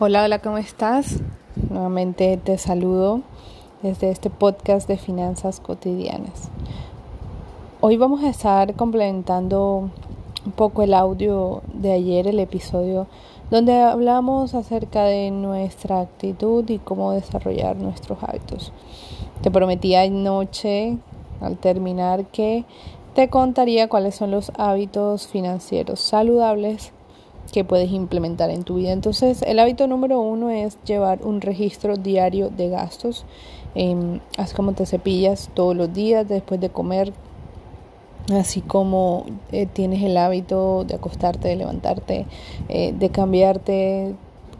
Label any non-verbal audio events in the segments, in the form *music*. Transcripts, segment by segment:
Hola, hola, ¿cómo estás? Nuevamente te saludo desde este podcast de finanzas cotidianas. Hoy vamos a estar complementando un poco el audio de ayer, el episodio donde hablamos acerca de nuestra actitud y cómo desarrollar nuestros hábitos. Te prometí anoche al terminar que te contaría cuáles son los hábitos financieros saludables que puedes implementar en tu vida. Entonces, el hábito número uno es llevar un registro diario de gastos. Eh, así como te cepillas todos los días después de comer, así como eh, tienes el hábito de acostarte, de levantarte, eh, de cambiarte,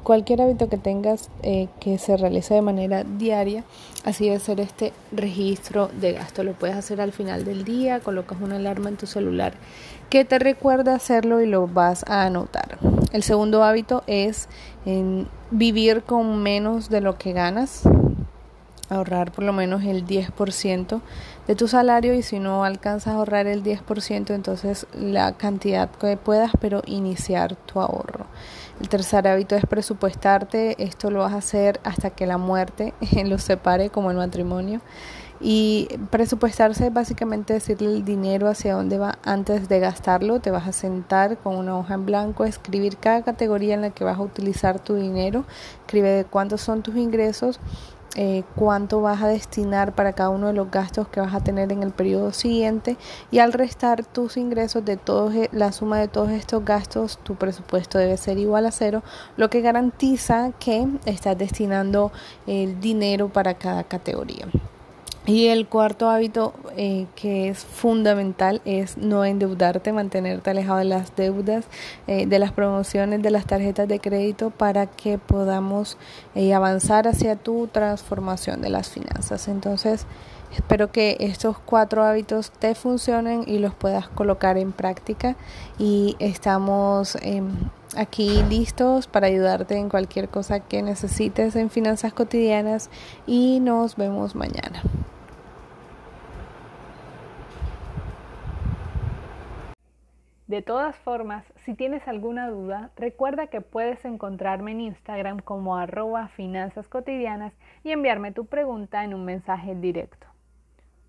cualquier hábito que tengas eh, que se realice de manera diaria, así debe ser este registro de gasto. Lo puedes hacer al final del día, colocas una alarma en tu celular que te recuerda hacerlo y lo vas a anotar. El segundo hábito es vivir con menos de lo que ganas ahorrar por lo menos el 10% de tu salario y si no alcanzas a ahorrar el 10% entonces la cantidad que puedas pero iniciar tu ahorro. El tercer hábito es presupuestarte, esto lo vas a hacer hasta que la muerte *laughs* los separe como el matrimonio. Y presupuestarse es básicamente decirle el dinero hacia dónde va antes de gastarlo. Te vas a sentar con una hoja en blanco, escribir cada categoría en la que vas a utilizar tu dinero, escribe cuántos son tus ingresos, eh, cuánto vas a destinar para cada uno de los gastos que vas a tener en el periodo siguiente. Y al restar tus ingresos de todos e, la suma de todos estos gastos tu presupuesto debe ser igual a cero lo que garantiza que estás destinando el dinero para cada categoría y el cuarto hábito eh, que es fundamental es no endeudarte, mantenerte alejado de las deudas, eh, de las promociones, de las tarjetas de crédito para que podamos eh, avanzar hacia tu transformación de las finanzas. Entonces, espero que estos cuatro hábitos te funcionen y los puedas colocar en práctica y estamos em, aquí listos para ayudarte en cualquier cosa que necesites en finanzas cotidianas y nos vemos mañana. De todas formas, si tienes alguna duda, recuerda que puedes encontrarme en Instagram como arroba finanzas cotidianas y enviarme tu pregunta en un mensaje directo.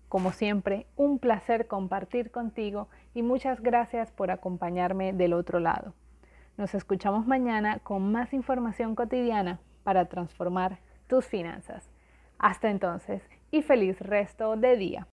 Como siempre, un placer compartir contigo y muchas gracias por acompañarme del otro lado. Nos escuchamos mañana con más información cotidiana para transformar tus finanzas. Hasta entonces y feliz resto de día.